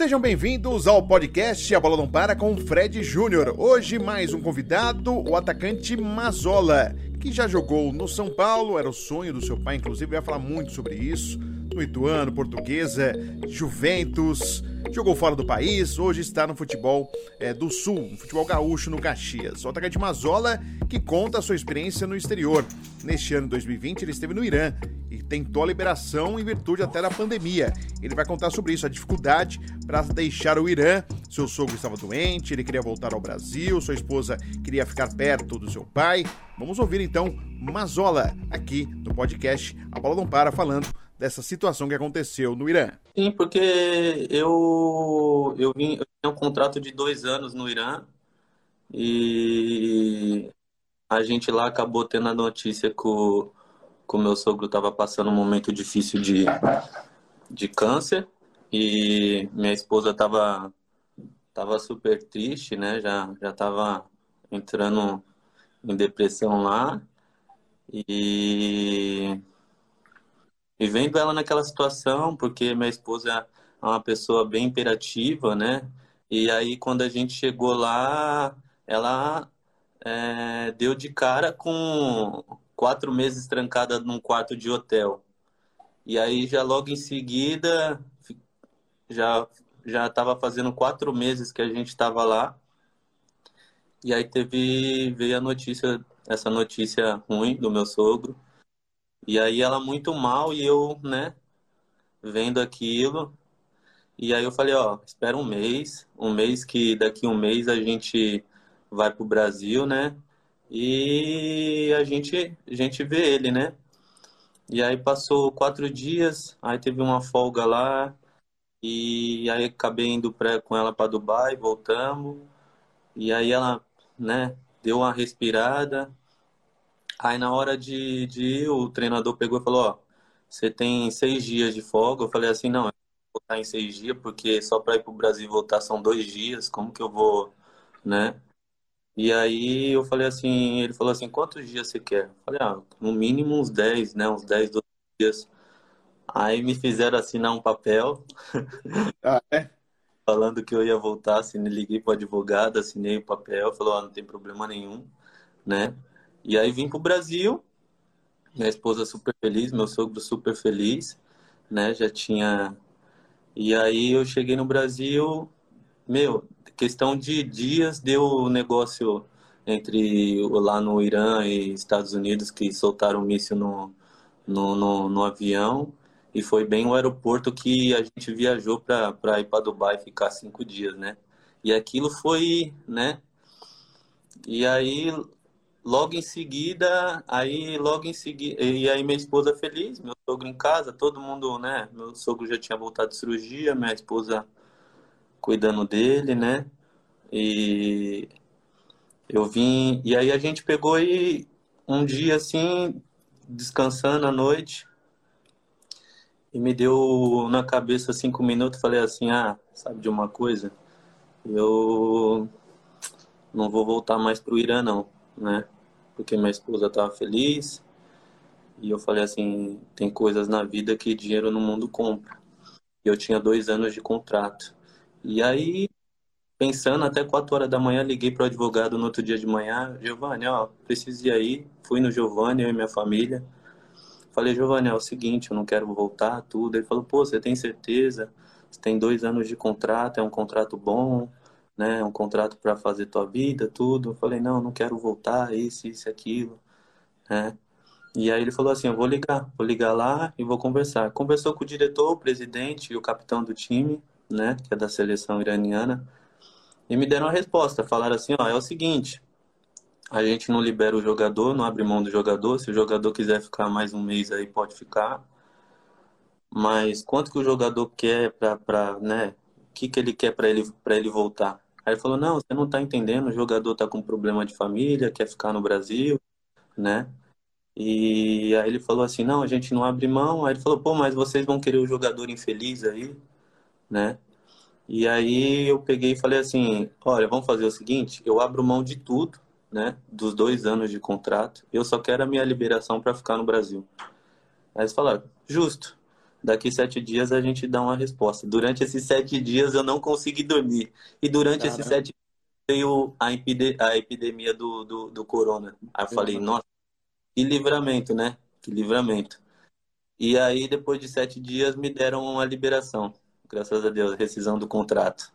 Sejam bem-vindos ao podcast A Bola Não Para com Fred Júnior. Hoje mais um convidado, o atacante Mazola, que já jogou no São Paulo, era o sonho do seu pai, inclusive vai falar muito sobre isso, no Ituano, Portuguesa, Juventus, jogou fora do país, hoje está no futebol é, do Sul, no futebol gaúcho no Caxias. O atacante Mazola que conta a sua experiência no exterior. Neste ano 2020 ele esteve no Irã e tentou a liberação em virtude até da pandemia. Ele vai contar sobre isso, a dificuldade para deixar o Irã. Seu sogro estava doente, ele queria voltar ao Brasil, sua esposa queria ficar perto do seu pai. Vamos ouvir então Mazola aqui no podcast A Bola Não Para falando dessa situação que aconteceu no Irã. Sim, porque eu eu vim eu tinha um contrato de dois anos no Irã e a gente lá acabou tendo a notícia que o meu sogro estava passando um momento difícil de, de câncer e minha esposa estava tava super triste, né? Já já estava entrando em depressão lá e e vendo ela naquela situação, porque minha esposa é uma pessoa bem imperativa, né? E aí quando a gente chegou lá, ela é, deu de cara com quatro meses trancada num quarto de hotel. E aí já logo em seguida já já estava fazendo quatro meses que a gente estava lá. E aí teve veio a notícia essa notícia ruim do meu sogro. E aí ela muito mal e eu, né, vendo aquilo. E aí eu falei, ó, espera um mês, um mês que daqui um mês a gente vai pro Brasil, né? E a gente, a gente vê ele, né? E aí passou quatro dias, aí teve uma folga lá, e aí acabei indo pra, com ela para Dubai, voltamos. E aí ela, né, deu uma respirada. Aí na hora de, de ir, o treinador pegou e falou, ó, você tem seis dias de folga. Eu falei assim, não, eu vou voltar em seis dias, porque só para ir pro Brasil e voltar são dois dias, como que eu vou, né? E aí eu falei assim, ele falou assim, quantos dias você quer? Eu falei, ah, no mínimo uns 10, né? Uns 10, 12 dias. Aí me fizeram assinar um papel. Ah, é? falando que eu ia voltar, assim, liguei pro advogado, assinei o papel, falou, ah, não tem problema nenhum, né? E aí vim pro Brasil, minha esposa super feliz, meu sogro super feliz, né? Já tinha. E aí eu cheguei no Brasil, meu, questão de dias deu o negócio entre lá no Irã e Estados Unidos que soltaram um míssil no, no, no, no avião e foi bem o aeroporto que a gente viajou para ir para Dubai ficar cinco dias, né? E aquilo foi, né? E aí logo em seguida, aí logo em seguida, e aí minha esposa feliz, meu sogro em casa, todo mundo, né? Meu sogro já tinha voltado de cirurgia, minha esposa cuidando dele, né? E eu vim. E aí a gente pegou e um dia assim, descansando à noite, e me deu na cabeça cinco minutos. Falei assim: Ah, sabe de uma coisa? Eu não vou voltar mais pro Irã, não, né? Porque minha esposa estava feliz. E eu falei assim: tem coisas na vida que dinheiro no mundo compra. E eu tinha dois anos de contrato. E aí, pensando até 4 horas da manhã, liguei para o advogado no outro dia de manhã. Giovanni, ó, preciso ir aí. Fui no Giovanni, eu e minha família. Falei, Giovanni, é o seguinte, eu não quero voltar, tudo. Ele falou, pô, você tem certeza? Você tem dois anos de contrato, é um contrato bom, né? Um contrato para fazer tua vida, tudo. Eu falei, não, não quero voltar, isso, isso, aquilo, né? E aí ele falou assim, eu vou ligar, vou ligar lá e vou conversar. Conversou com o diretor, o presidente e o capitão do time né, que é da seleção iraniana, e me deram a resposta. Falaram assim, ó, é o seguinte, a gente não libera o jogador, não abre mão do jogador. Se o jogador quiser ficar mais um mês aí, pode ficar. Mas quanto que o jogador quer para, né? O que, que ele quer para ele, para ele voltar? Aí ele falou: Não, você não está entendendo. O jogador está com problema de família, quer ficar no Brasil, né? E aí ele falou assim: Não, a gente não abre mão. Aí ele falou: Pô, mas vocês vão querer o jogador infeliz aí? né? E aí eu peguei e falei assim, olha, vamos fazer o seguinte, eu abro mão de tudo, né? Dos dois anos de contrato, eu só quero a minha liberação para ficar no Brasil. Aí eles falaram, justo. Daqui sete dias a gente dá uma resposta. Durante esses sete dias eu não consegui dormir. E durante Caramba. esses sete dias veio a, a epidemia do, do, do corona. Aí eu falei, nossa, que livramento, né? Que livramento. E aí, depois de sete dias, me deram uma liberação. Graças a Deus, rescisão do contrato.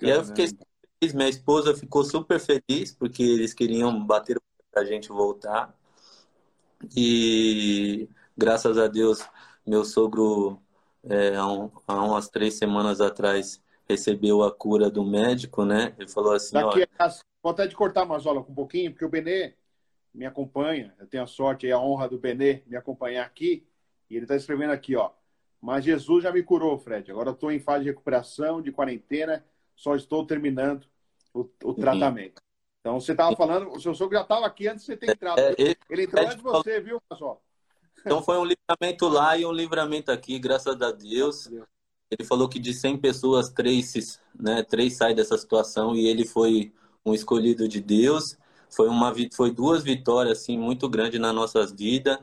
E aí eu fiquei feliz, minha esposa ficou super feliz, porque eles queriam bater pra gente voltar. E graças a Deus, meu sogro, é, há, um, há umas três semanas atrás, recebeu a cura do médico, né? Ele falou assim, Daqui, ó... Vou até de cortar mais aula um pouquinho, porque o Benê me acompanha, eu tenho a sorte e a honra do Benê me acompanhar aqui, e ele está escrevendo aqui, ó, mas Jesus já me curou, Fred, agora estou em fase de recuperação, de quarentena, só estou terminando o, o tratamento. Então, você estava falando, o seu sogro já estava aqui antes de você ter entrado. É, ele, ele entrou antes de você, viu, pessoal? Então, foi um livramento lá e um livramento aqui, graças a Deus. Ele falou que de 100 pessoas, três, né, três saem dessa situação e ele foi um escolhido de Deus. Foi, uma, foi duas vitórias assim, muito grandes nas nossas vidas.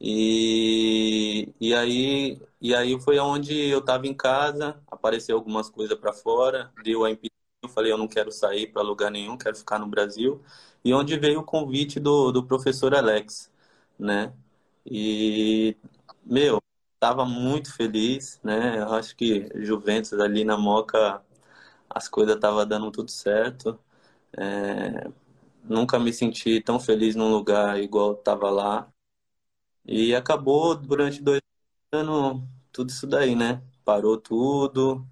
E, e, aí, e aí foi onde eu estava em casa, apareceu algumas coisas para fora, deu a impedimento, eu falei, eu não quero sair para lugar nenhum, quero ficar no Brasil. E onde veio o convite do, do professor Alex, né? E, meu, estava muito feliz, né? Eu acho que Juventus ali na Moca, as coisas estavam dando tudo certo. É, nunca me senti tão feliz num lugar igual estava lá. E acabou durante dois anos tudo isso daí, né? Parou tudo.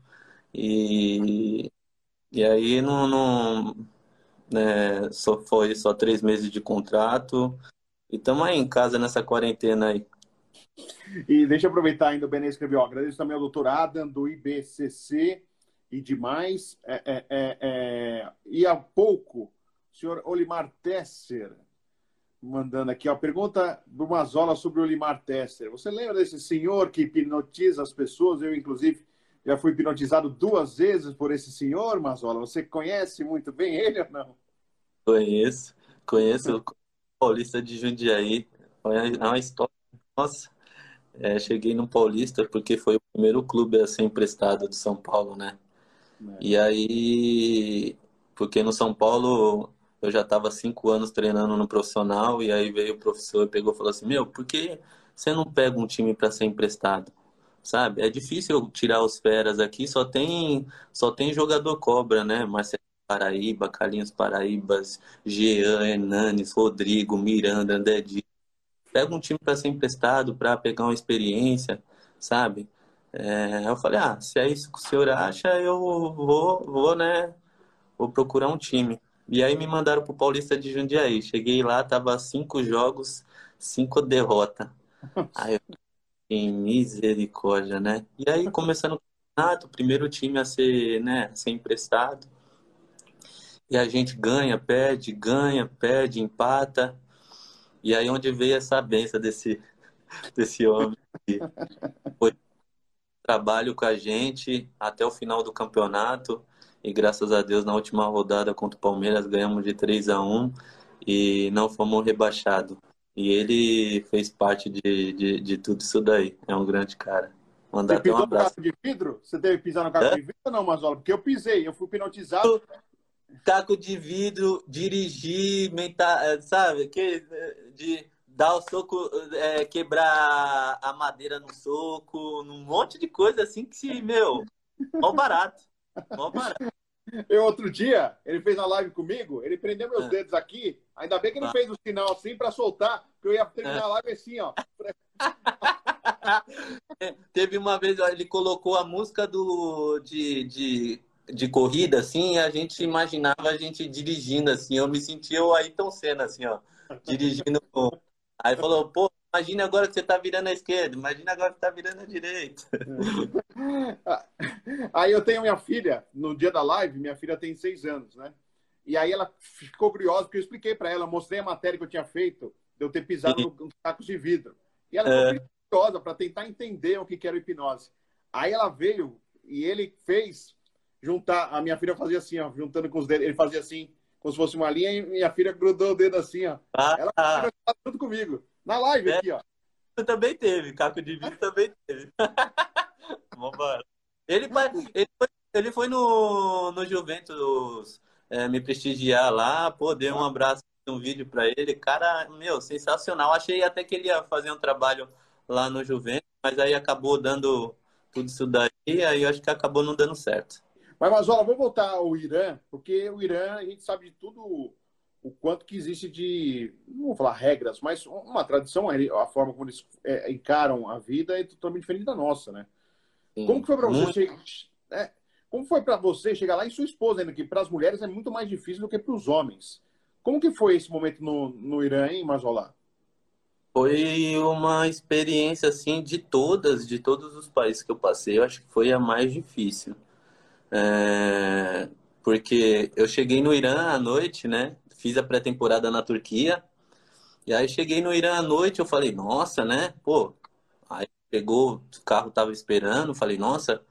E, e aí não, não né, só foi só três meses de contrato. E estamos aí em casa nessa quarentena aí. E deixa eu aproveitar ainda, o Benê escreveu, ó, agradeço também ao doutor Adam, do IBCC e demais. É, é, é, é, e há pouco, o senhor Olimar Tesser, mandando aqui, ó, pergunta do Mazola sobre o Olimar Tesser. Você lembra desse senhor que hipnotiza as pessoas? Eu, inclusive, já fui hipnotizado duas vezes por esse senhor, Mazola. Você conhece muito bem ele ou não? Conheço, conheço Paulista de Jundiaí. É uma história. Nossa, é, cheguei no Paulista porque foi o primeiro clube a ser emprestado de São Paulo, né? É. E aí, porque no São Paulo eu já estava cinco anos treinando no profissional e aí veio o professor e pegou e falou assim, meu, por que você não pega um time para ser emprestado? Sabe? É difícil tirar os feras aqui, só tem só tem jogador cobra, né? Marcelo Paraíba, Carlinhos Paraíbas, Jean, Hernanes, Rodrigo, Miranda, André Dias. Pega um time para ser emprestado, para pegar uma experiência, sabe? É, eu falei, ah, se é isso que o senhor acha, eu vou, vou, né? Vou procurar um time. E aí me mandaram pro Paulista de Jundiaí. Cheguei lá, tava cinco jogos, cinco derrotas. Aí eu em misericórdia, né? E aí começando o campeonato, o primeiro time a ser, né, a ser emprestado. E a gente ganha, perde, ganha, perde, empata. E aí onde veio essa benção desse, desse homem que foi trabalho com a gente até o final do campeonato e graças a Deus na última rodada contra o Palmeiras ganhamos de 3 a 1 e não fomos rebaixados. E ele fez parte de, de, de, tudo isso daí. É um grande cara. Mandar Você pisou um abraço. no caco de vidro? Você teve que pisar no caco é? de vidro ou não, Mazola? Porque eu pisei, eu fui hipnotizado. Caco de vidro, dirigir, mental, é, sabe? Que, de dar o soco, é, quebrar a madeira no soco, um monte de coisa assim que se, meu, mó barato. Mó barato. Eu, outro dia, ele fez uma live comigo, ele prendeu meus é. dedos aqui, ainda bem que ele ah. fez o sinal assim para soltar, que eu ia terminar é. a live assim, ó. Teve uma vez, ele colocou a música do, de, de, de corrida, assim, a gente imaginava a gente dirigindo, assim, eu me sentia o Ayrton Senna, assim, ó, dirigindo. Aí falou, pô, Imagina agora que você está virando à esquerda, imagina agora que está virando à direita. Aí eu tenho minha filha, no dia da live, minha filha tem seis anos, né? E aí ela ficou curiosa, porque eu expliquei para ela, mostrei a matéria que eu tinha feito, de eu ter pisado nos tacos de vidro. E ela ficou é. curiosa para tentar entender o que era hipnose. Aí ela veio e ele fez juntar. A minha filha fazia assim, ó, juntando com os dedos. Ele fazia assim, como se fosse uma linha, e minha filha grudou o dedo assim, ó. Ah, ela ah. junto comigo. Na live é. aqui, ó. também teve, caco de vidro também teve. Vambora. Ele, ele, foi, ele foi no, no Juventus é, me prestigiar lá, pô, dei um abraço, um vídeo para ele. Cara, meu, sensacional. Achei até que ele ia fazer um trabalho lá no Juventus, mas aí acabou dando tudo isso daí, aí eu acho que acabou não dando certo. Mas, Mazola, vamos voltar ao Irã, porque o Irã, a gente sabe de tudo o quanto que existe de, não vou falar regras, mas uma tradição, a forma como eles é, encaram a vida é totalmente diferente da nossa, né? Sim, como que foi para você muito... chegar, é, como foi para você chegar lá e sua esposa ainda que para as mulheres é muito mais difícil do que para os homens. Como que foi esse momento no, no Irã, hein, Mazola? Foi uma experiência assim de todas, de todos os países que eu passei, eu acho que foi a mais difícil. É... Porque eu cheguei no Irã à noite, né? Fiz a pré-temporada na Turquia. E aí cheguei no Irã à noite, eu falei, nossa, né? Pô, aí pegou, o carro tava esperando, falei, nossa,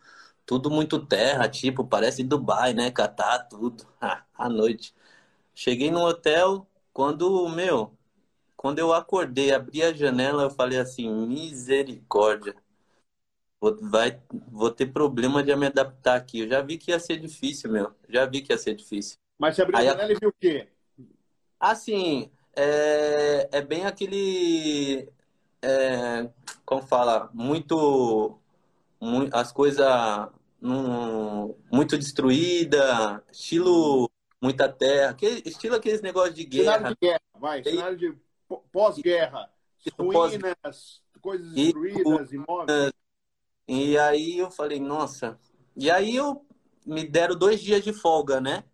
tudo muito terra, tipo, parece Dubai, né? Catar tudo, à noite. Cheguei no hotel, quando, meu, quando eu acordei, abri a janela, eu falei assim, misericórdia. Vou, vai, vou ter problema de me adaptar aqui. Eu já vi que ia ser difícil, meu. Já vi que ia ser difícil. Mas você abriu Aí, a janela e viu o quê? Assim, é, é bem aquele. É, como fala? Muito. muito as coisas muito destruída, estilo muita terra, aquele, estilo aqueles negócios de guerra. Cenário de guerra, vai, cenário de pós-guerra, ruínas, pós... coisas destruídas, imóveis. E aí eu falei, nossa. E aí eu me deram dois dias de folga, né?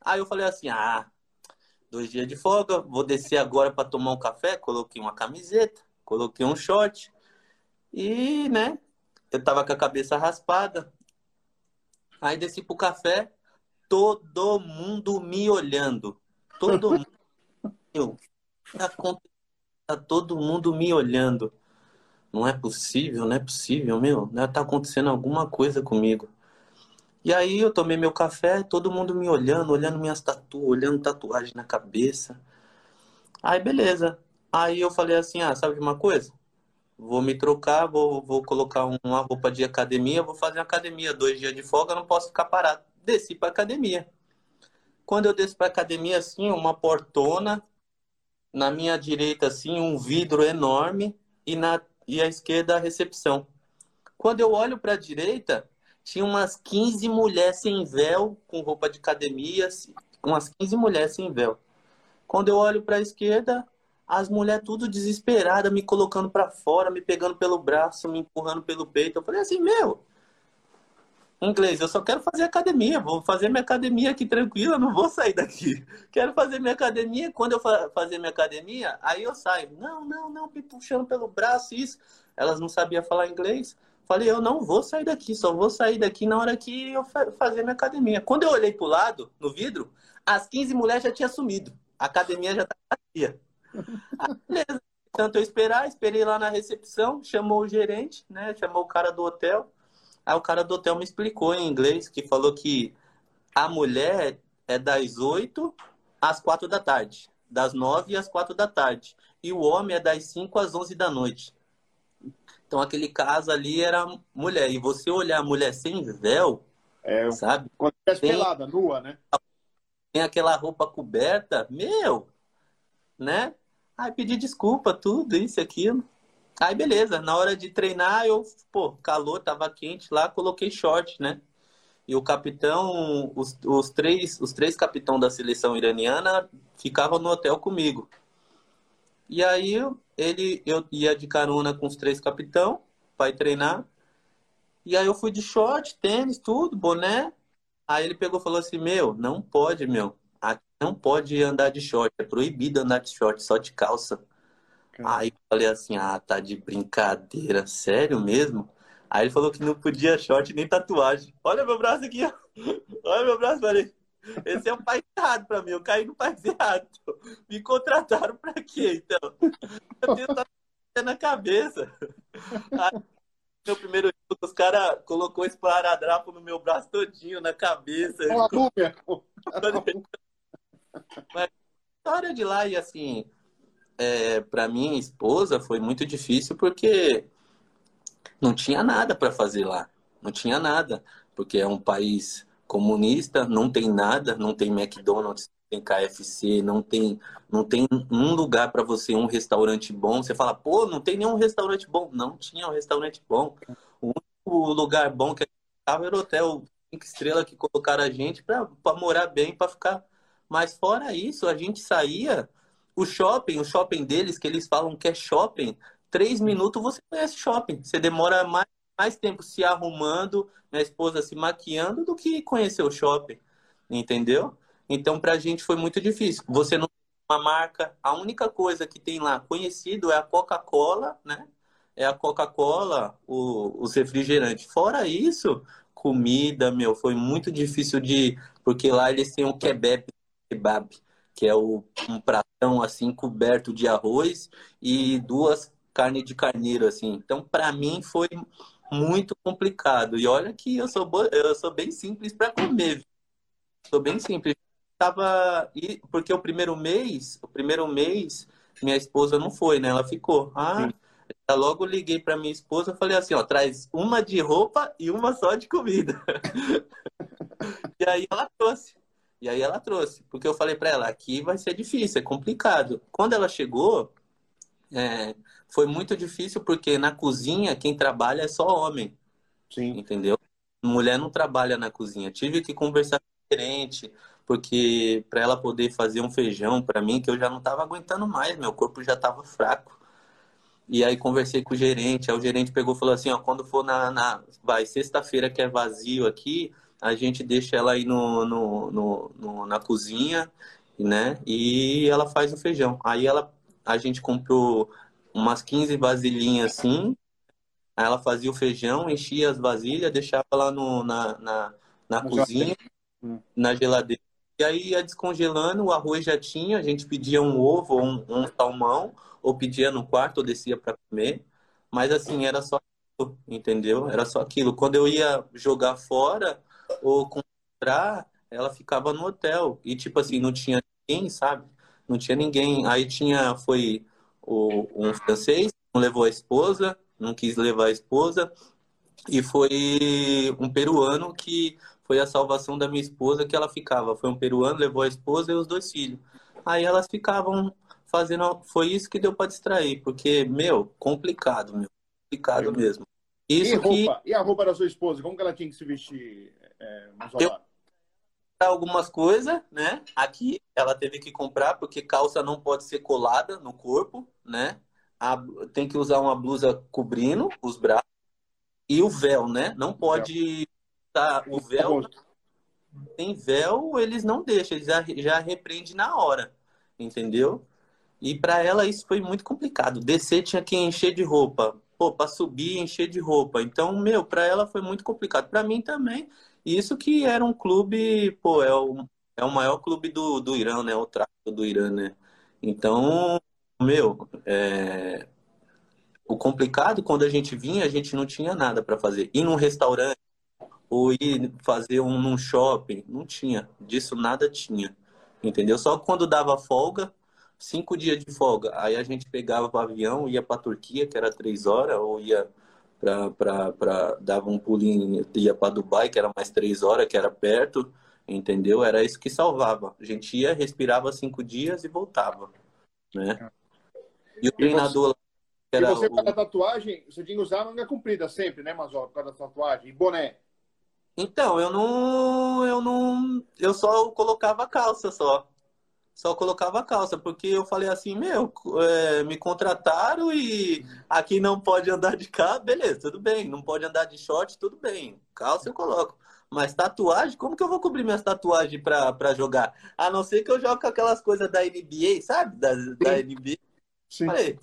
Aí eu falei assim, ah, dois dias de folga, vou descer agora para tomar um café. Coloquei uma camiseta, coloquei um short e, né? Eu tava com a cabeça raspada. Aí desci pro café, todo mundo me olhando. Todo mundo. Eu, tá, tá todo mundo me olhando. Não é possível, não é possível, meu. Né? Tá acontecendo alguma coisa comigo. E aí eu tomei meu café, todo mundo me olhando, olhando minhas tatuas, olhando tatuagem na cabeça. Aí beleza. Aí eu falei assim, ah, sabe de uma coisa? Vou me trocar, vou, vou colocar uma roupa de academia, vou fazer academia. Dois dias de folga, não posso ficar parado. Desci pra academia. Quando eu desço pra academia, assim, uma portona, na minha direita, assim, um vidro enorme e, na, e à esquerda a recepção. Quando eu olho para a direita, tinha umas 15 mulheres sem véu, com roupa de academia, assim, umas 15 mulheres sem véu. Quando eu olho para a esquerda, as mulheres tudo desesperadas, me colocando para fora, me pegando pelo braço, me empurrando pelo peito. Eu falei assim, meu, inglês, eu só quero fazer academia, vou fazer minha academia aqui tranquila, não vou sair daqui. Quero fazer minha academia, quando eu fazer minha academia, aí eu saio. Não, não, não, me puxando pelo braço, isso. Elas não sabiam falar inglês. Falei, eu não vou sair daqui, só vou sair daqui na hora que eu fazer minha academia. Quando eu olhei pro lado, no vidro, as 15 mulheres já tinham sumido. A academia já estava vazia. Ah, beleza. Tanto eu esperar, esperei lá na recepção, chamou o gerente, né? Chamou o cara do hotel. Aí o cara do hotel me explicou em inglês que falou que a mulher é das 8 às 4 da tarde, das 9 às 4 da tarde, e o homem é das 5 às 11 da noite. Então aquele caso ali era mulher. E você olhar a mulher sem véu, é, sabe? Quando é pelada, nua, né? Tem aquela roupa coberta, meu, né? Aí pedi desculpa, tudo, isso, aquilo. Aí beleza, na hora de treinar, eu, pô, calor, tava quente lá, coloquei short, né? E o capitão, os, os três, os três capitães da seleção iraniana ficavam no hotel comigo. E aí ele, eu ia de carona com os três capitão ir treinar. E aí eu fui de short, tênis, tudo, boné. Aí ele pegou e falou assim: Meu, não pode, meu. Aqui não pode andar de short. É proibido andar de short, só de calça. Aí eu falei assim, ah, tá de brincadeira, sério mesmo? Aí ele falou que não podia short nem tatuagem. Olha meu braço aqui, ó. Olha meu braço, falei. Esse é um pai errado pra mim, eu caí no pai errado. Me contrataram pra quê, então? Eu tenho tatuagem na cabeça. Aí, meu primeiro jogo, os caras colocou esse paradrapo no meu braço todinho, na cabeça. Uma Mas história de lá e assim, é, para minha esposa foi muito difícil porque não tinha nada para fazer lá. Não tinha nada. Porque é um país comunista, não tem nada, não tem McDonald's, tem KFC, não tem, não tem um lugar para você, um restaurante bom. Você fala, pô, não tem nenhum restaurante bom. Não tinha um restaurante bom. O único lugar bom que a gente estava era o hotel cinco estrelas que colocaram a gente para morar bem, para ficar. Mas fora isso, a gente saía, o shopping, o shopping deles, que eles falam que é shopping, três minutos você conhece shopping. Você demora mais, mais tempo se arrumando, minha esposa se maquiando, do que conhecer o shopping. Entendeu? Então, para a gente foi muito difícil. Você não tem uma marca, a única coisa que tem lá conhecido é a Coca-Cola, né? É a Coca-Cola, os refrigerantes. Fora isso, comida, meu, foi muito difícil de. Porque lá eles têm o kebab, kebab que é o, um pratão assim coberto de arroz e duas carnes de carneiro, assim. Então, para mim, foi muito complicado. E olha que eu sou, eu sou bem simples para comer. Sou bem simples tava. Porque o primeiro mês, o primeiro mês, minha esposa não foi, né? Ela ficou. Ah, eu logo liguei para minha esposa e falei assim, ó, traz uma de roupa e uma só de comida. e aí ela trouxe. E aí ela trouxe, porque eu falei para ela, aqui vai ser difícil, é complicado. Quando ela chegou, é, foi muito difícil porque na cozinha quem trabalha é só homem. Sim. Entendeu? Mulher não trabalha na cozinha. Tive que conversar diferente, porque para ela poder fazer um feijão para mim, que eu já não estava aguentando mais, meu corpo já estava fraco. E aí conversei com o gerente, aí o gerente pegou e falou assim, ó, quando for na, na vai, sexta-feira que é vazio aqui, a gente deixa ela aí no, no, no, no, na cozinha, né? E ela faz o feijão. Aí ela, a gente comprou umas 15 vasilhinhas assim, aí ela fazia o feijão, enchia as vasilhas, deixava lá no, na, na, na cozinha, na geladeira e aí ia descongelando, o arroz já tinha, a gente pedia um ovo ou um, um salmão, ou pedia no quarto, ou descia para comer. Mas assim, era só aquilo, entendeu? Era só aquilo. Quando eu ia jogar fora ou comprar, ela ficava no hotel. E tipo assim, não tinha ninguém, sabe? Não tinha ninguém. Aí tinha, foi o, um francês, não levou a esposa, não quis levar a esposa. E foi um peruano que foi a salvação da minha esposa que ela ficava. Foi um peruano, levou a esposa e os dois filhos. Aí elas ficavam fazendo. Foi isso que deu para distrair, porque, meu, complicado, meu. Complicado mesmo. Isso e, roupa? Que... e a roupa da sua esposa? Como que ela tinha que se vestir é, Eu... Algumas coisas, né? Aqui ela teve que comprar, porque calça não pode ser colada no corpo, né? A... Tem que usar uma blusa cobrindo os braços. E o véu, né? Não pode tá, o véu. Tem véu, eles não deixam, eles já, já repreende na hora, entendeu? E para ela isso foi muito complicado. Descer tinha que encher de roupa. Pô, para subir, encher de roupa. Então, meu, para ela foi muito complicado. Para mim também. Isso que era um clube, pô, é o, é o maior clube do, do Irã, né? O tráfico do Irã, né? Então, meu, é... o complicado quando a gente vinha, a gente não tinha nada para fazer. Ir num restaurante, ou ir fazer um num shopping. Não tinha. Disso nada tinha. Entendeu? Só quando dava folga, cinco dias de folga. Aí a gente pegava o avião, ia para Turquia, que era três horas, ou ia para. dava um pulinho, ia para Dubai, que era mais três horas, que era perto. Entendeu? Era isso que salvava. A gente ia, respirava cinco dias e voltava. Né? E o treinador. E você, o... para tatuagem, você tinha que usar manga comprida sempre, né, Mazó? Por causa da tatuagem. E boné. Então, eu não. Eu não. Eu só colocava calça só. Só colocava calça, porque eu falei assim, meu, é, me contrataram e aqui não pode andar de carro, beleza, tudo bem. Não pode andar de short, tudo bem. Calça eu coloco. Mas tatuagem, como que eu vou cobrir minhas tatuagens pra, pra jogar? A não ser que eu jogue com aquelas coisas da NBA, sabe? Da, da NBA. Sim. Falei,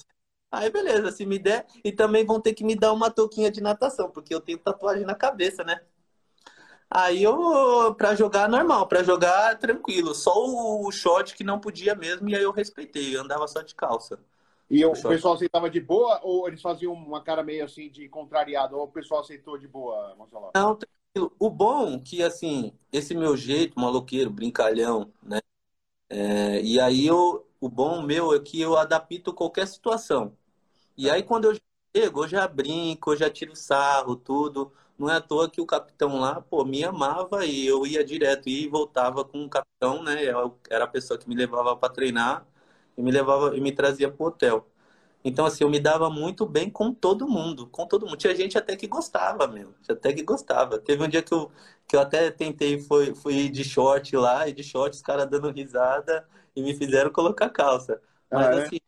aí beleza, se me der. E também vão ter que me dar uma touquinha de natação, porque eu tenho tatuagem na cabeça, né? Aí eu, pra jogar normal, pra jogar tranquilo. Só o short que não podia mesmo, e aí eu respeitei, eu andava só de calça. E o, o pessoal aceitava de boa ou eles faziam uma cara meio assim de contrariado? Ou o pessoal aceitou de boa, Marcelo? Não, tranquilo. O bom que, assim, esse meu jeito, maloqueiro, brincalhão, né? É, e aí eu, o bom meu é que eu adapto qualquer situação. E aí quando eu chego, eu já brinco, eu já tiro sarro, tudo. Não é à toa que o capitão lá, pô, me amava e eu ia direto e voltava com o capitão, né? Eu, era a pessoa que me levava para treinar e me levava e me trazia pro hotel. Então, assim, eu me dava muito bem com todo mundo, com todo mundo. Tinha gente até que gostava, meu. Até que gostava. Teve um dia que eu, que eu até tentei, foi, fui de short lá, e de short os caras dando risada e me fizeram colocar calça. Mas, ah, é? assim,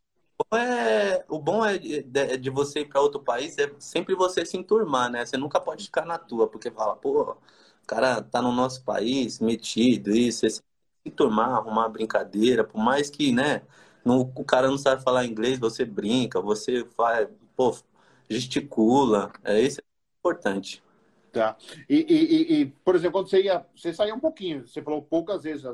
é, o bom é de, de você ir para outro país é sempre você se enturmar, né? Você nunca pode ficar na tua, porque fala, pô, o cara tá no nosso país, metido, isso, esse, se enturmar, arrumar brincadeira, por mais que, né, o cara não sabe falar inglês, você brinca, você faz, pô, gesticula, é isso é importante. Tá. E, e, e, por exemplo, quando você ia, você saía um pouquinho, você falou poucas vezes,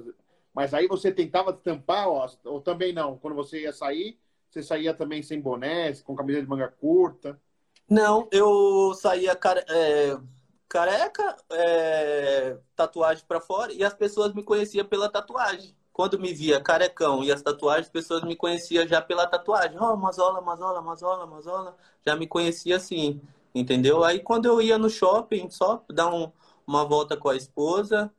mas aí você tentava tampar, ou também não? Quando você ia sair, você saía também sem boné, com camisa de manga curta? Não, eu saía care... é... careca, é... tatuagem para fora, e as pessoas me conheciam pela tatuagem quando me via carecão e as tatuagens, as pessoas me conheciam já pela tatuagem. Ó, oh, Mazola, Mazola, Mazola, Mazola. Já me conhecia assim, entendeu? Aí quando eu ia no shopping, só dar um, uma volta com a esposa,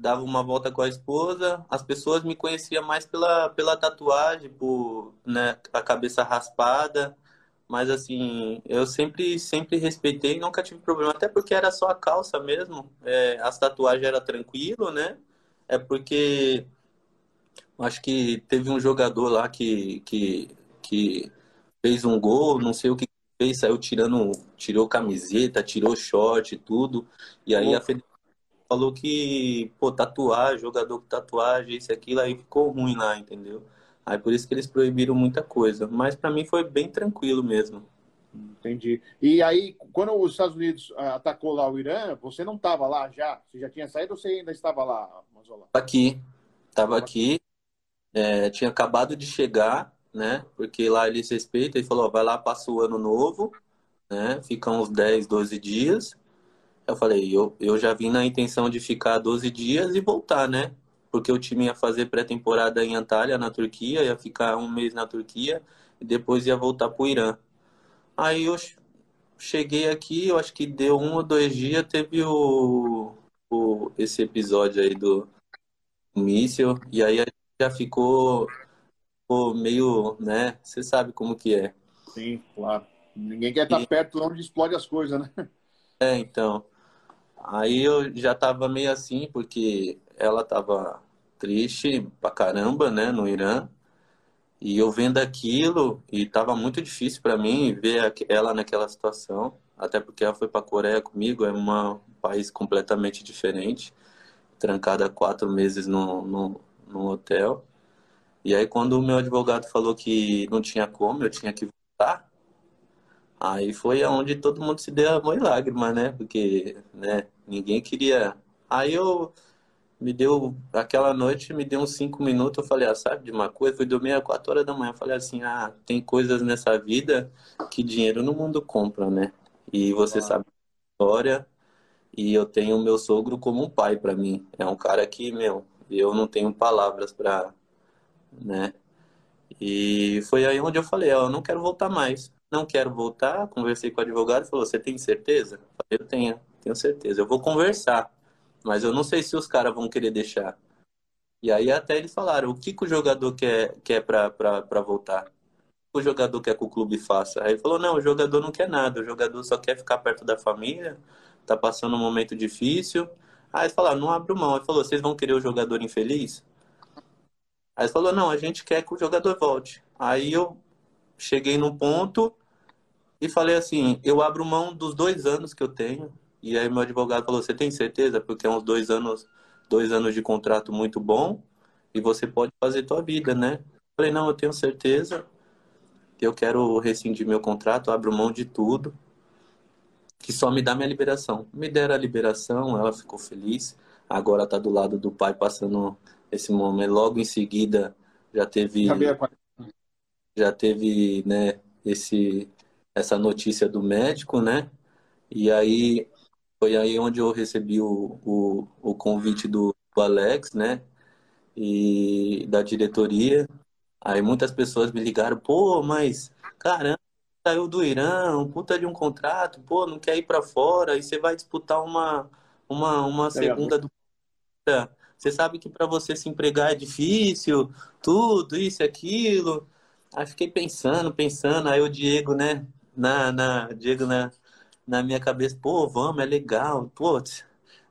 dava uma volta com a esposa, as pessoas me conheciam mais pela, pela tatuagem, por né, a cabeça raspada. Mas assim, eu sempre, sempre respeitei, nunca tive problema, até porque era só a calça mesmo. É, as tatuagens era tranquilo, né? É porque Acho que teve um jogador lá que, que, que fez um gol, não sei o que fez, saiu tirando, tirou camiseta, tirou short e tudo. E aí a federação falou que, pô, tatuar, jogador com tatuagem, isso aquilo, aí ficou ruim lá, entendeu? Aí por isso que eles proibiram muita coisa. Mas para mim foi bem tranquilo mesmo. Entendi. E aí, quando os Estados Unidos ah, atacou lá o Irã, você não estava lá já? Você já tinha saído ou você ainda estava lá, Mazola? Aqui. Estava aqui é, tinha acabado de chegar, né? Porque lá eles respeitam e falou, vai lá, passa o ano novo, né? Fica uns 10, 12 dias. Eu falei, eu, eu já vim na intenção de ficar 12 dias e voltar, né? Porque o time ia fazer pré-temporada em Antalya, na Turquia, ia ficar um mês na Turquia e depois ia voltar pro Irã. Aí eu cheguei aqui, eu acho que deu um ou dois dias, teve o, o esse episódio aí do míssil, e aí a já ficou, ficou meio, né? Você sabe como que é. Sim, claro. Ninguém quer estar e... perto onde explode as coisas, né? É, então. Aí eu já tava meio assim, porque ela tava triste pra caramba, né, no Irã. E eu vendo aquilo, e tava muito difícil para mim ver ela naquela situação, até porque ela foi para Coreia comigo, é um país completamente diferente, trancada quatro meses no, no, no hotel. E aí quando o meu advogado falou que não tinha como, eu tinha que voltar, aí foi aonde todo mundo se deu amor e lágrimas, né? Porque, né, ninguém queria. Aí eu me deu, aquela noite me deu uns cinco minutos, eu falei, ah, sabe de uma coisa? Fui dormir às quatro horas da manhã, eu falei assim, ah, tem coisas nessa vida que dinheiro no mundo compra, né? E você ah. sabe a história, e eu tenho o meu sogro como um pai para mim. É um cara que, meu, eu não tenho palavras para, né? E foi aí onde eu falei, ó, eu não quero voltar mais. Não quero voltar. Conversei com o advogado falou, você tem certeza? Eu tenho, tenho certeza. Eu vou conversar, mas eu não sei se os caras vão querer deixar. E aí até eles falaram, o que, que o jogador quer, quer para voltar? O jogador quer que o clube faça? Aí ele falou, não, o jogador não quer nada, o jogador só quer ficar perto da família, tá passando um momento difícil, Aí eles falaram, não abro mão. Ele falou, vocês vão querer o jogador infeliz? Aí falou, não, a gente quer que o jogador volte. Aí eu cheguei no ponto e falei assim, eu abro mão dos dois anos que eu tenho. E aí meu advogado falou, você tem certeza? Porque é uns dois anos, dois anos de contrato muito bom e você pode fazer tua vida, né? Eu falei, não, eu tenho certeza. Eu quero rescindir meu contrato, abro mão de tudo que só me dá minha liberação. Me deram a liberação, ela ficou feliz. Agora está do lado do pai passando esse momento. Logo em seguida já teve já teve, né, esse essa notícia do médico, né? E aí foi aí onde eu recebi o, o, o convite do, do Alex, né? e da diretoria. Aí muitas pessoas me ligaram, pô, mas caramba, saiu do Irã, um puta de um contrato, pô, não quer ir para fora, e você vai disputar uma, uma, uma segunda do. Você sabe que para você se empregar é difícil, tudo, isso, aquilo. Aí fiquei pensando, pensando, aí o Diego, né, na, na, Diego na, na minha cabeça, pô, vamos, é legal, pô,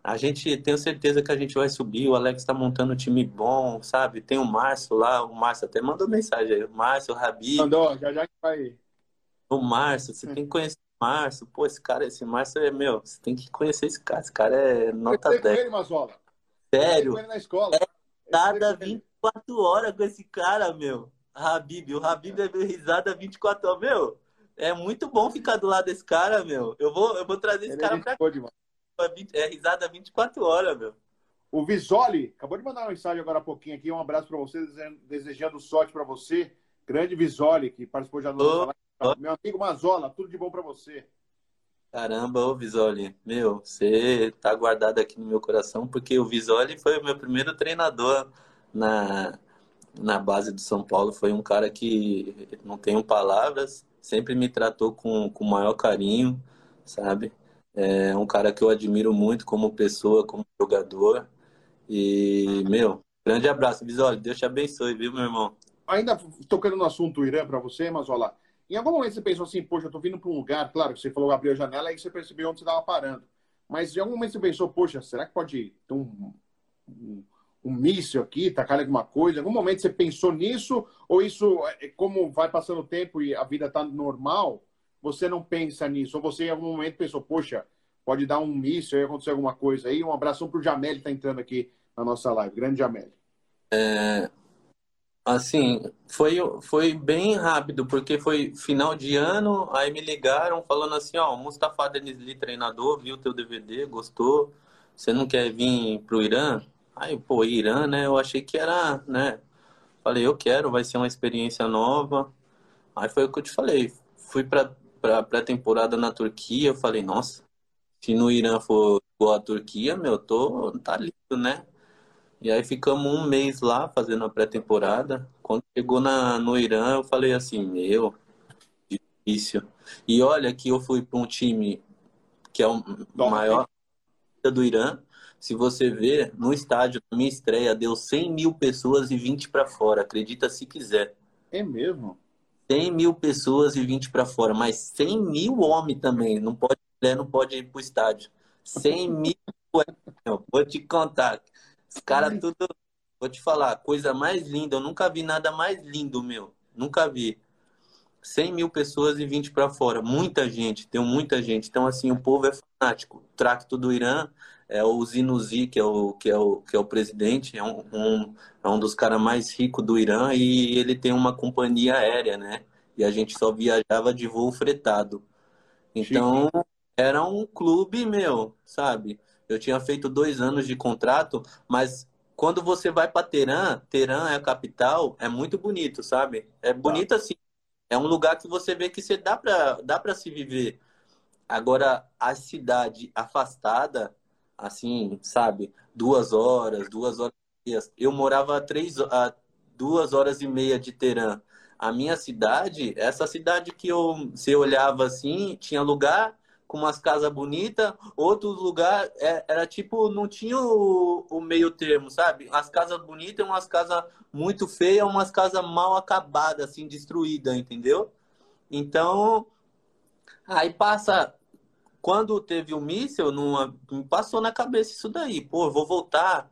a gente tenho certeza que a gente vai subir. O Alex está montando um time bom, sabe? Tem o Márcio lá, o Márcio até mandou mensagem aí. O Márcio, o Rabi. Mandou, já já que vai. O Márcio, você tem que conhecer o Márcio. Pô, esse cara, esse Márcio é meu. Você tem que conhecer esse cara. Esse cara é nota eu 10. Com ele, Mazola. Sério? ele na escola. É risada 24 horas com esse cara, meu. Habib, o Habib é risada 24 horas. Meu, é muito bom ficar do lado desse cara, meu. Eu vou, eu vou trazer esse ele é cara é pra cá é risada 24 horas, meu. O Visoli acabou de mandar uma mensagem agora há pouquinho aqui. Um abraço para você, desejando sorte para você. Grande Visoli, que participou já do oh, oh. Meu amigo Mazola, tudo de bom para você. Caramba, ô Visoli, meu, você tá guardado aqui no meu coração, porque o Visoli foi o meu primeiro treinador na, na base do São Paulo. Foi um cara que não tenho palavras, sempre me tratou com o maior carinho, sabe? É um cara que eu admiro muito como pessoa, como jogador. E, meu, grande abraço, Visoli. Deus te abençoe, viu, meu irmão? Ainda tocando no assunto Irã para você, mas olha lá. Em algum momento você pensou assim, poxa, eu tô vindo para um lugar, claro que você falou abrir a janela e você percebeu onde você estava parando. Mas em algum momento você pensou, poxa, será que pode ter um, um míssil aqui, tacar alguma coisa? Em algum momento você pensou nisso? Ou isso, é, como vai passando o tempo e a vida tá normal, você não pensa nisso? Ou você em algum momento pensou, poxa, pode dar um míssil, acontecer alguma coisa aí? Um abração para o Jamel que está entrando aqui na nossa live. Grande Jamel. É, assim, foi, foi bem rápido, porque foi final de ano, aí me ligaram falando assim, ó, Mustafa Denizli, treinador, viu teu DVD, gostou, você não quer vir pro Irã? Aí, pô, Irã, né, eu achei que era, né, falei, eu quero, vai ser uma experiência nova. Aí foi o que eu te falei, fui para para pré-temporada na Turquia, eu falei, nossa, se no Irã for igual a Turquia, meu, tô, tá lindo, né? E aí ficamos um mês lá fazendo a pré-temporada. Quando chegou na, no Irã, eu falei assim, meu, difícil. E olha que eu fui para um time que é o maior do Irã. Se você ver, no estádio, na minha estreia, deu 100 mil pessoas e 20 para fora. Acredita se quiser. É mesmo? 100 mil pessoas e 20 para fora, mas 100 mil homens também. Não pode, mulher não pode ir pro estádio. 100 mil, vou te contar. Os caras tudo. Vou te falar, coisa mais linda. Eu nunca vi nada mais lindo, meu. Nunca vi. 100 mil pessoas e 20 para fora. Muita gente, tem muita gente. Então, assim, o povo é fanático. O tracto do Irã é o Zinuzi, que é o, que é o, que é o presidente, é um, um é um dos caras mais ricos do Irã e ele tem uma companhia aérea, né? E a gente só viajava de voo fretado. Então, era um clube meu, sabe? Eu tinha feito dois anos de contrato, mas quando você vai para Teherã, Teherã é a capital, é muito bonito, sabe? É bonito assim. É um lugar que você vê que você dá para dá para se viver. Agora, a cidade afastada, assim, sabe? Duas horas, duas horas. Eu morava a, três, a duas horas e meia de Teherã. A minha cidade, essa cidade que eu, você olhava assim, tinha lugar com umas casas bonitas, outro lugar é, era tipo, não tinha o, o, meio termo, sabe? As casas bonitas, umas casas muito feias, umas casas mal acabadas, assim, destruídas, entendeu? Então, aí passa quando teve o míssil, numa, me passou na cabeça isso daí. Pô, vou voltar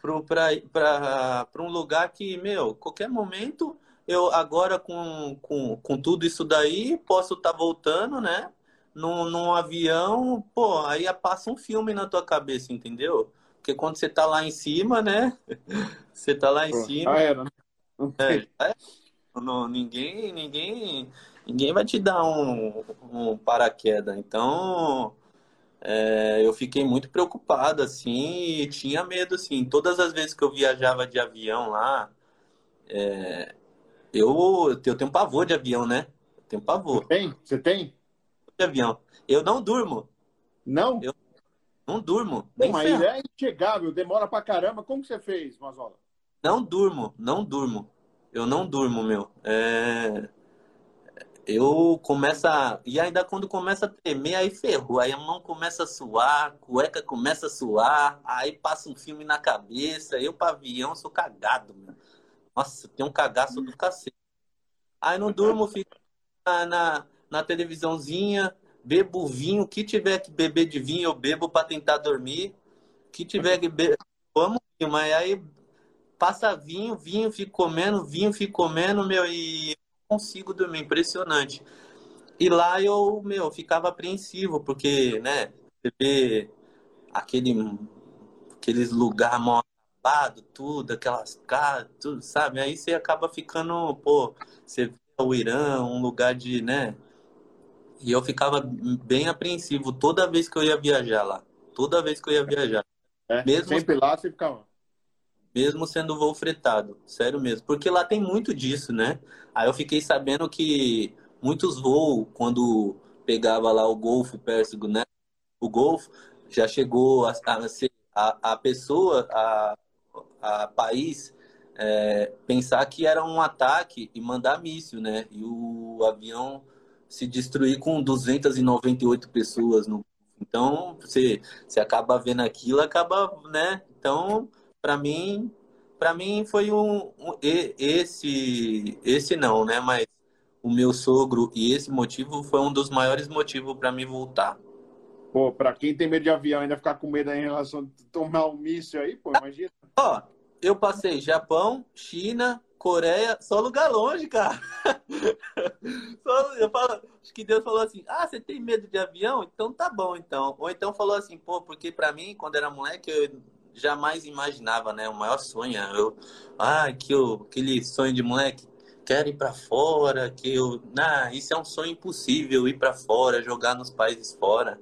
para um lugar que, meu, qualquer momento, eu agora com, com, com tudo isso daí, posso estar tá voltando, né? Num, num avião, pô, aí passa um filme na tua cabeça, entendeu? Porque quando você tá lá em cima, né? Você tá lá em pô, cima. Já era, né? É, é, não, ninguém, ninguém ninguém vai te dar um, um paraquedas. Então, é, eu fiquei muito preocupado, assim, e tinha medo, assim. Todas as vezes que eu viajava de avião lá, é, eu, eu tenho pavor de avião, né? Eu tenho pavor. Você tem? Você tem? De avião. Eu não durmo. Não? Eu não durmo. Mas é inchegável, demora pra caramba. Como que você fez, Mazola? Não durmo, não durmo. Eu não durmo, meu. É... Eu começo a... E ainda quando começa a tremer, aí ferrou. Aí a mão começa a suar, a cueca começa a suar, aí passa um filme na cabeça. Eu, pavião, sou cagado, meu. Nossa, tem um cagaço do cacete. Aí não durmo, fico na, na, na televisãozinha, bebo vinho. O que tiver que beber de vinho, eu bebo para tentar dormir. O que tiver que beber, vamos, mas aí passa vinho, vinho, fico comendo, vinho, fico comendo, meu, e consigo dormir, impressionante. E lá eu, meu, ficava apreensivo, porque, né, você vê aquele, aqueles lugares mal acabados, tudo, aquelas casas, tudo, sabe? Aí você acaba ficando, pô, você vê o Irã, um lugar de, né? E eu ficava bem apreensivo toda vez que eu ia viajar lá. Toda vez que eu ia viajar. É, mesmo sempre lá você ficava mesmo sendo voo fretado, sério mesmo, porque lá tem muito disso, né? Aí eu fiquei sabendo que muitos voos, quando pegava lá o Golfo Pérsico, né? O Golfo já chegou a, a ser a, a pessoa, a, a país é, pensar que era um ataque e mandar míssil, né? E o avião se destruir com 298 pessoas no então você, você acaba vendo aquilo, acaba, né? Então para mim, para mim foi um, um, esse esse não, né? Mas o meu sogro e esse motivo foi um dos maiores motivos para me voltar. Pô, para quem tem medo de avião ainda ficar com medo em relação a tomar um míssil aí, pô, imagina. Ó, eu passei Japão, China, Coreia, só lugar longe, cara. Só, eu falo, acho que Deus falou assim: ah, você tem medo de avião? Então tá bom, então. Ou então falou assim, pô, porque para mim, quando era moleque, eu jamais imaginava, né? O maior sonho, eu, ah, que eu, aquele sonho de moleque, quero ir para fora, que eu, nah, isso é um sonho impossível, ir para fora, jogar nos países fora.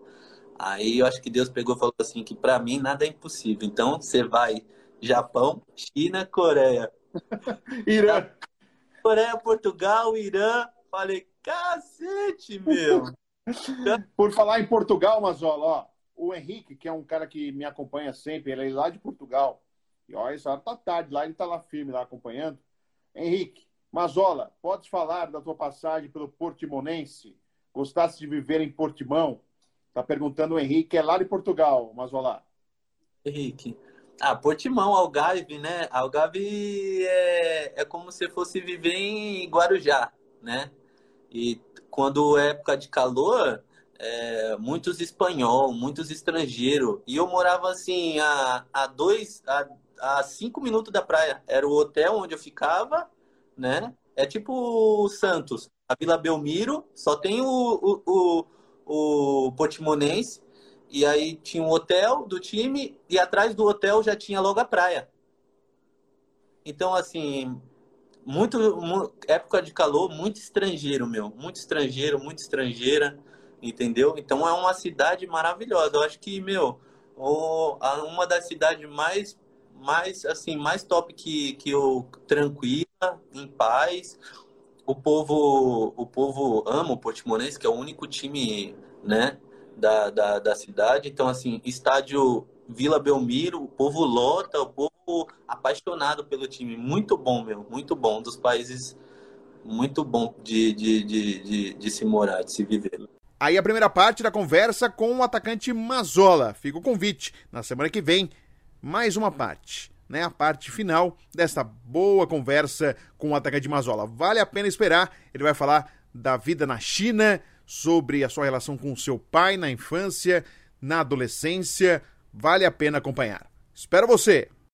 Aí eu acho que Deus pegou e falou assim que para mim nada é impossível. Então você vai Japão, China, Coreia. Irã. Coreia, Portugal, Irã. Falei, cacete, meu. Por falar em Portugal, Mazola, ó, o Henrique, que é um cara que me acompanha sempre, ele é lá de Portugal. E olha, essa hora tá tarde lá, ele tá lá firme, lá acompanhando. Henrique, Mazola, podes falar da tua passagem pelo Portimonense? Gostasse de viver em Portimão? Tá perguntando o Henrique, que é lá de Portugal, Mazola. Henrique. Ah, Portimão, Algarve, né? Algarve é, é como se fosse viver em Guarujá, né? E quando é época de calor, é, muitos espanhol, muitos estrangeiros. E eu morava assim a, a dois, a, a cinco minutos da praia. Era o hotel onde eu ficava, né? É tipo Santos, a Vila Belmiro, só tem o, o, o, o Portimonense. E aí tinha um hotel do time e atrás do hotel já tinha logo a praia. Então, assim, muito, muito época de calor, muito estrangeiro, meu. Muito estrangeiro, muito estrangeira entendeu? Então é uma cidade maravilhosa. Eu acho que, meu, uma das cidades mais, mais, assim, mais top que, que eu, tranquila, em paz. O povo, o povo ama o Portimonense, que é o único time, né, da, da, da cidade. Então, assim, estádio Vila Belmiro, o povo lota, o povo apaixonado pelo time. Muito bom, meu, muito bom. Um dos países muito bom de, de, de, de, de se morar, de se viver. Aí a primeira parte da conversa com o atacante Mazola. Fica o convite. Na semana que vem, mais uma parte. Né, a parte final desta boa conversa com o atacante Mazola. Vale a pena esperar. Ele vai falar da vida na China, sobre a sua relação com seu pai na infância, na adolescência. Vale a pena acompanhar. Espero você!